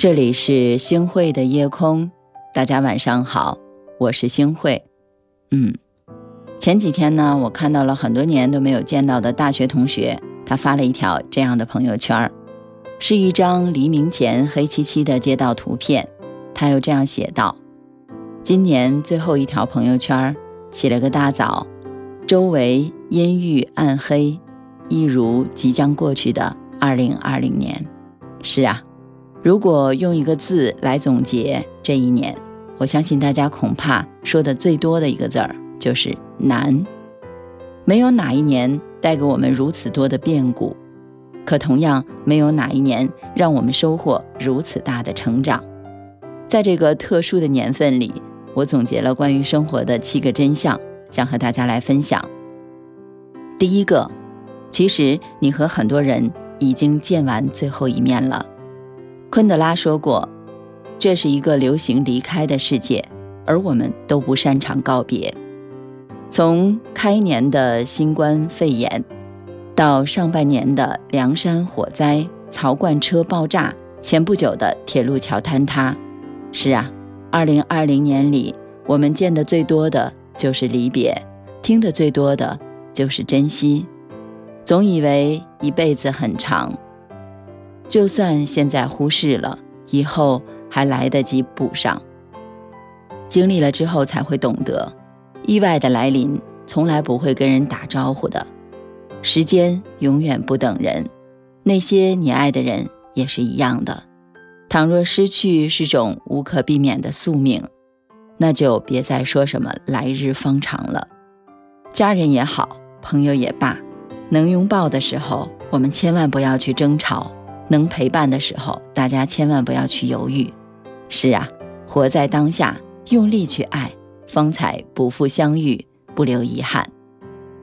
这里是星汇的夜空，大家晚上好，我是星汇。嗯，前几天呢，我看到了很多年都没有见到的大学同学，他发了一条这样的朋友圈，是一张黎明前黑漆漆的街道图片。他又这样写道：“今年最后一条朋友圈，起了个大早，周围阴郁暗黑，一如即将过去的二零二零年。”是啊。如果用一个字来总结这一年，我相信大家恐怕说的最多的一个字儿就是难。没有哪一年带给我们如此多的变故，可同样没有哪一年让我们收获如此大的成长。在这个特殊的年份里，我总结了关于生活的七个真相，想和大家来分享。第一个，其实你和很多人已经见完最后一面了。昆德拉说过：“这是一个流行离开的世界，而我们都不擅长告别。从开年的新冠肺炎，到上半年的凉山火灾、槽罐车爆炸，前不久的铁路桥坍塌。是啊，二零二零年里，我们见的最多的就是离别，听的最多的就是珍惜。总以为一辈子很长。”就算现在忽视了，以后还来得及补上。经历了之后才会懂得，意外的来临从来不会跟人打招呼的。时间永远不等人，那些你爱的人也是一样的。倘若失去是种无可避免的宿命，那就别再说什么来日方长了。家人也好，朋友也罢，能拥抱的时候，我们千万不要去争吵。能陪伴的时候，大家千万不要去犹豫。是啊，活在当下，用力去爱，方才不负相遇，不留遗憾。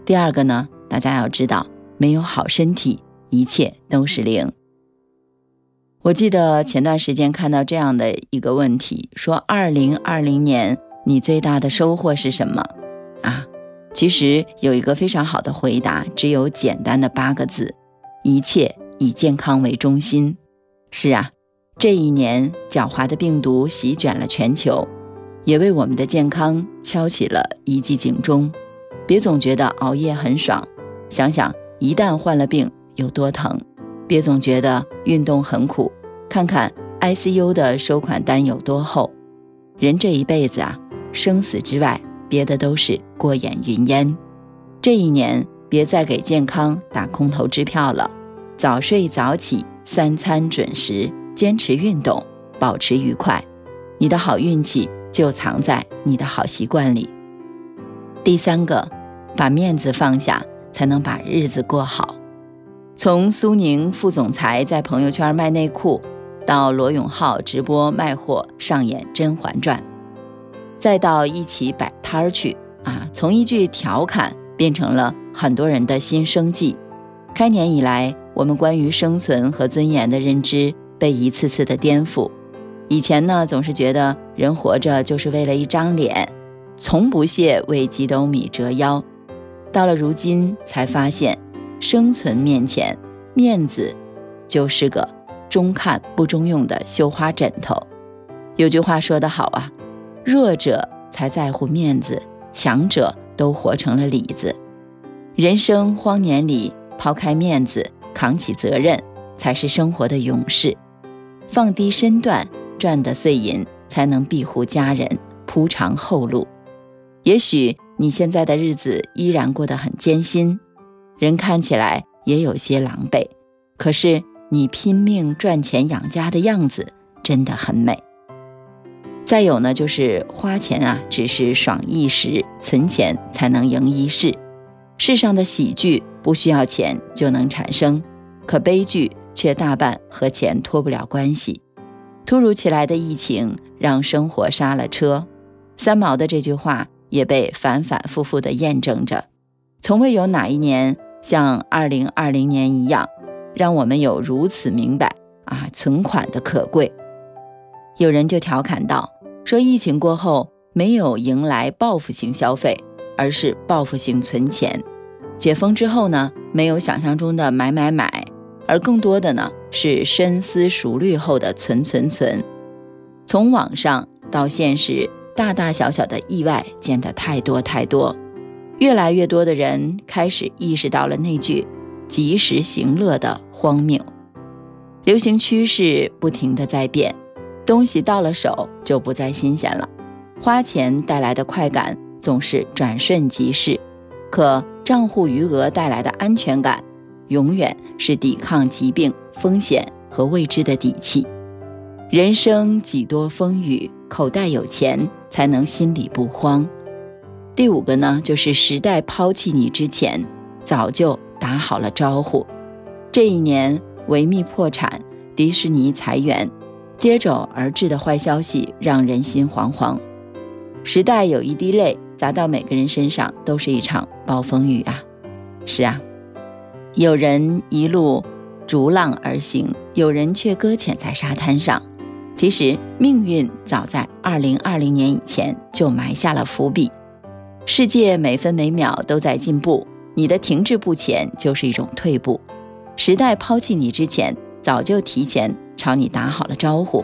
第二个呢，大家要知道，没有好身体，一切都是零。我记得前段时间看到这样的一个问题，说二零二零年你最大的收获是什么？啊，其实有一个非常好的回答，只有简单的八个字：一切。以健康为中心，是啊，这一年狡猾的病毒席卷了全球，也为我们的健康敲起了一记警钟。别总觉得熬夜很爽，想想一旦患了病有多疼；别总觉得运动很苦，看看 ICU 的收款单有多厚。人这一辈子啊，生死之外，别的都是过眼云烟。这一年，别再给健康打空头支票了。早睡早起，三餐准时，坚持运动，保持愉快，你的好运气就藏在你的好习惯里。第三个，把面子放下，才能把日子过好。从苏宁副总裁在朋友圈卖内裤，到罗永浩直播卖货上演《甄嬛传》，再到一起摆摊儿去啊，从一句调侃变成了很多人的新生计。开年以来。我们关于生存和尊严的认知被一次次的颠覆。以前呢，总是觉得人活着就是为了一张脸，从不屑为几斗米折腰。到了如今，才发现，生存面前，面子就是个中看不中用的绣花枕头。有句话说得好啊，弱者才在乎面子，强者都活成了里子。人生荒年里，抛开面子。扛起责任才是生活的勇士，放低身段赚的碎银才能庇护家人，铺长后路。也许你现在的日子依然过得很艰辛，人看起来也有些狼狈，可是你拼命赚钱养家的样子真的很美。再有呢，就是花钱啊，只是爽一时，存钱才能赢一世。世上的喜剧。不需要钱就能产生，可悲剧却大半和钱脱不了关系。突如其来的疫情让生活刹了车，三毛的这句话也被反反复复地验证着。从未有哪一年像2020年一样，让我们有如此明白啊存款的可贵。有人就调侃道：“说疫情过后没有迎来报复性消费，而是报复性存钱。”解封之后呢，没有想象中的买买买，而更多的呢是深思熟虑后的存存存。从网上到现实，大大小小的意外见得太多太多，越来越多的人开始意识到了那句“及时行乐”的荒谬。流行趋势不停的在变，东西到了手就不再新鲜了。花钱带来的快感总是转瞬即逝，可账户余额带来的安全感，永远是抵抗疾病风险和未知的底气。人生几多风雨，口袋有钱才能心里不慌。第五个呢，就是时代抛弃你之前，早就打好了招呼。这一年，维密破产，迪士尼裁员，接踵而至的坏消息让人心惶惶。时代有一滴泪砸到每个人身上，都是一场暴风雨啊！是啊，有人一路逐浪而行，有人却搁浅在沙滩上。其实命运早在二零二零年以前就埋下了伏笔。世界每分每秒都在进步，你的停滞不前就是一种退步。时代抛弃你之前，早就提前朝你打好了招呼。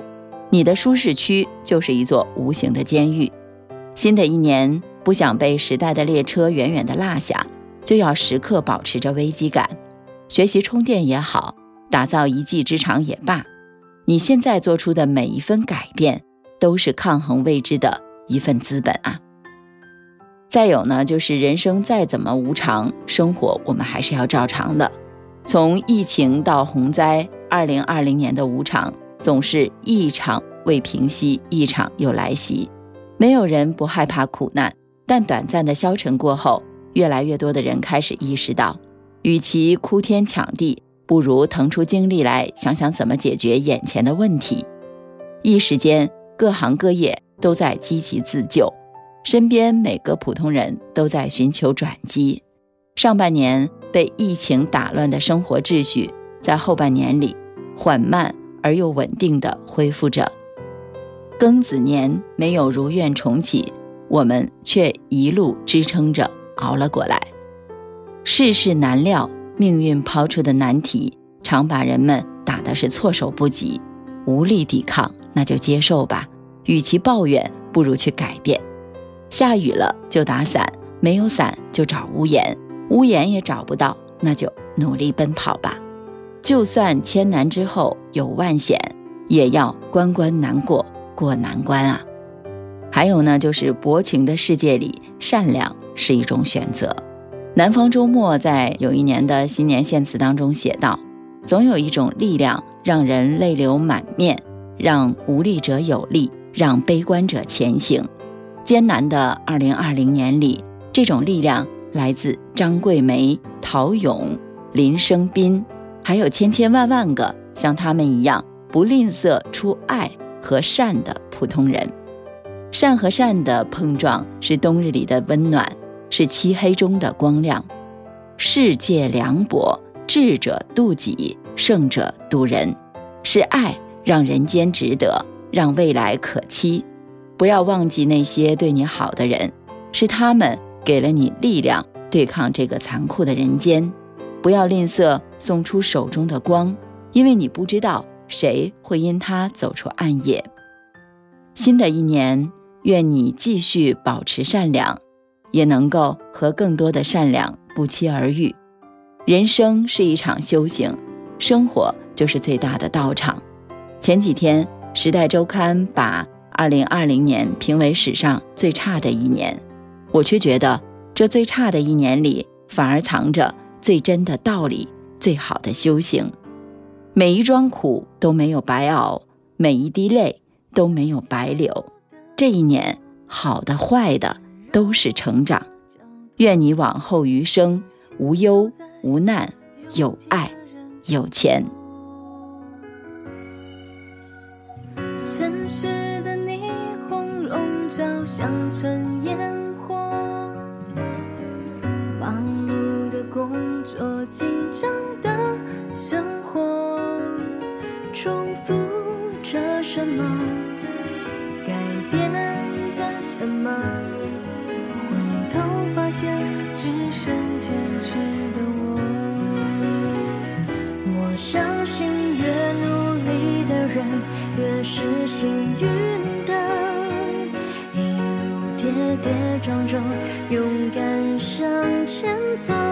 你的舒适区就是一座无形的监狱。新的一年，不想被时代的列车远远地落下，就要时刻保持着危机感。学习充电也好，打造一技之长也罢，你现在做出的每一分改变，都是抗衡未知的一份资本啊。再有呢，就是人生再怎么无常，生活我们还是要照常的。从疫情到洪灾，二零二零年的无常总是一场未平息，一场又来袭。没有人不害怕苦难，但短暂的消沉过后，越来越多的人开始意识到，与其哭天抢地，不如腾出精力来想想怎么解决眼前的问题。一时间，各行各业都在积极自救，身边每个普通人都在寻求转机。上半年被疫情打乱的生活秩序，在后半年里缓慢而又稳定地恢复着。庚子年没有如愿重启，我们却一路支撑着熬了过来。世事难料，命运抛出的难题常把人们打的是措手不及，无力抵抗，那就接受吧。与其抱怨，不如去改变。下雨了就打伞，没有伞就找屋檐，屋檐也找不到，那就努力奔跑吧。就算千难之后有万险，也要关关难过。过难关啊！还有呢，就是薄情的世界里，善良是一种选择。南方周末在有一年的新年献词当中写道：“总有一种力量，让人泪流满面，让无力者有力，让悲观者前行。”艰难的二零二零年里，这种力量来自张桂梅、陶勇、林生斌，还有千千万万个像他们一样不吝啬出爱。和善的普通人，善和善的碰撞是冬日里的。温暖，是。漆黑中的光亮。世界凉薄，智者渡己，圣者渡人。是。爱让人间值得，让未来可期。不要忘记那些对你好的人，是。他们给了你力量，对抗这个残酷的人间。不要吝啬送出手中的光，因为你不知道。谁会因他走出暗夜？新的一年，愿你继续保持善良，也能够和更多的善良不期而遇。人生是一场修行，生活就是最大的道场。前几天，《时代周刊》把2020年评为史上最差的一年，我却觉得这最差的一年里，反而藏着最真的道理，最好的修行。每一桩苦都没有白熬，每一滴泪都没有白流。这一年，好的坏的都是成长。愿你往后余生无忧无难，有爱有钱。城市的霓虹笼罩乡村烟火，忙碌的工作，紧张幸运的，一路跌跌撞撞，勇敢向前走。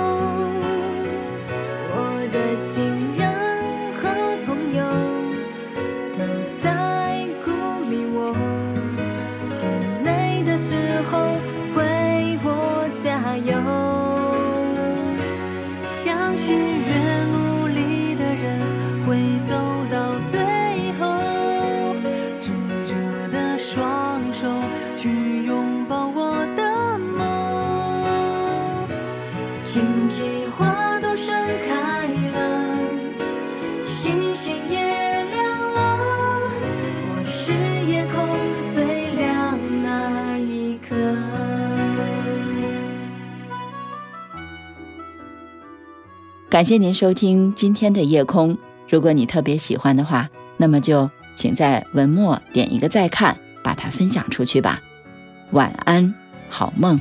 感谢您收听今天的夜空。如果你特别喜欢的话，那么就请在文末点一个再看，把它分享出去吧。晚安，好梦。